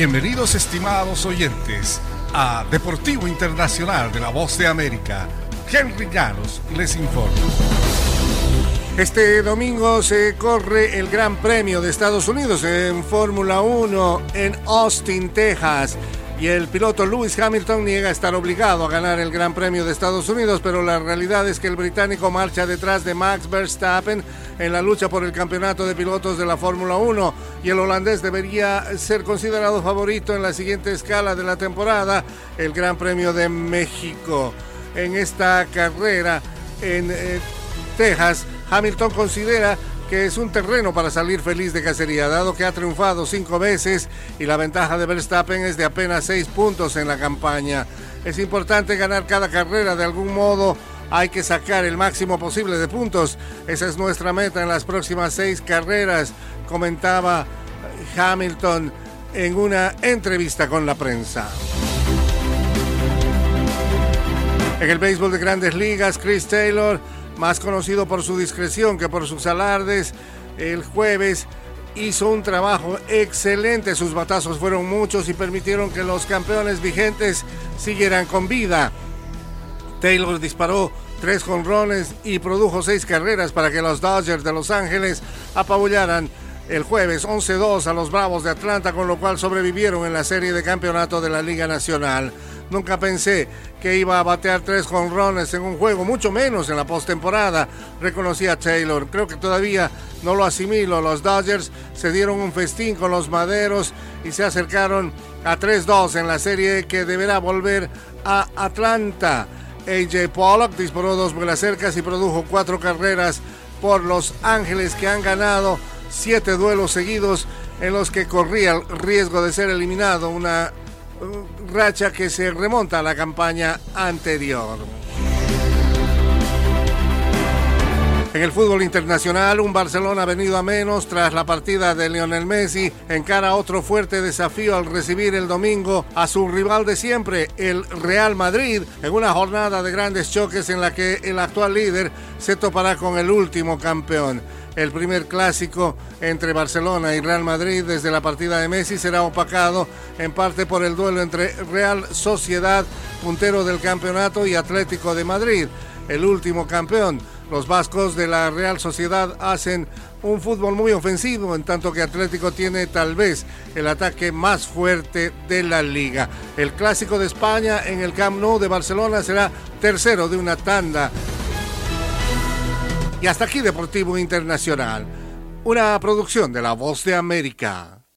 Bienvenidos estimados oyentes a Deportivo Internacional de la Voz de América. Henry Llanos les informa. Este domingo se corre el Gran Premio de Estados Unidos en Fórmula 1 en Austin, Texas y el piloto Lewis Hamilton niega estar obligado a ganar el Gran Premio de Estados Unidos, pero la realidad es que el británico marcha detrás de Max Verstappen en la lucha por el campeonato de pilotos de la Fórmula 1 y el holandés debería ser considerado favorito en la siguiente escala de la temporada, el Gran Premio de México. En esta carrera en eh, Texas, Hamilton considera que es un terreno para salir feliz de cacería, dado que ha triunfado cinco veces y la ventaja de Verstappen es de apenas seis puntos en la campaña. Es importante ganar cada carrera de algún modo. Hay que sacar el máximo posible de puntos. Esa es nuestra meta en las próximas seis carreras, comentaba Hamilton en una entrevista con la prensa. En el béisbol de grandes ligas, Chris Taylor más conocido por su discreción que por sus alardes, el jueves hizo un trabajo excelente. Sus batazos fueron muchos y permitieron que los campeones vigentes siguieran con vida. Taylor disparó tres jonrones y produjo seis carreras para que los Dodgers de Los Ángeles apabullaran el jueves 11-2 a los Bravos de Atlanta, con lo cual sobrevivieron en la serie de campeonato de la Liga Nacional. Nunca pensé que iba a batear tres jonrones en un juego, mucho menos en la postemporada, reconocía Taylor. Creo que todavía no lo asimilo. Los Dodgers se dieron un festín con los maderos y se acercaron a 3-2 en la serie que deberá volver a Atlanta. AJ Pollock disparó dos vuelas cercas y produjo cuatro carreras por Los Ángeles que han ganado siete duelos seguidos en los que corría el riesgo de ser eliminado. Una racha que se remonta a la campaña anterior. En el fútbol internacional, un Barcelona venido a menos tras la partida de Lionel Messi encara otro fuerte desafío al recibir el domingo a su rival de siempre, el Real Madrid, en una jornada de grandes choques en la que el actual líder se topará con el último campeón. El primer clásico entre Barcelona y Real Madrid desde la partida de Messi será opacado en parte por el duelo entre Real Sociedad, puntero del campeonato, y Atlético de Madrid, el último campeón. Los vascos de la Real Sociedad hacen un fútbol muy ofensivo, en tanto que Atlético tiene tal vez el ataque más fuerte de la liga. El clásico de España en el Camp Nou de Barcelona será tercero de una tanda y hasta aquí Deportivo Internacional, una producción de La Voz de América.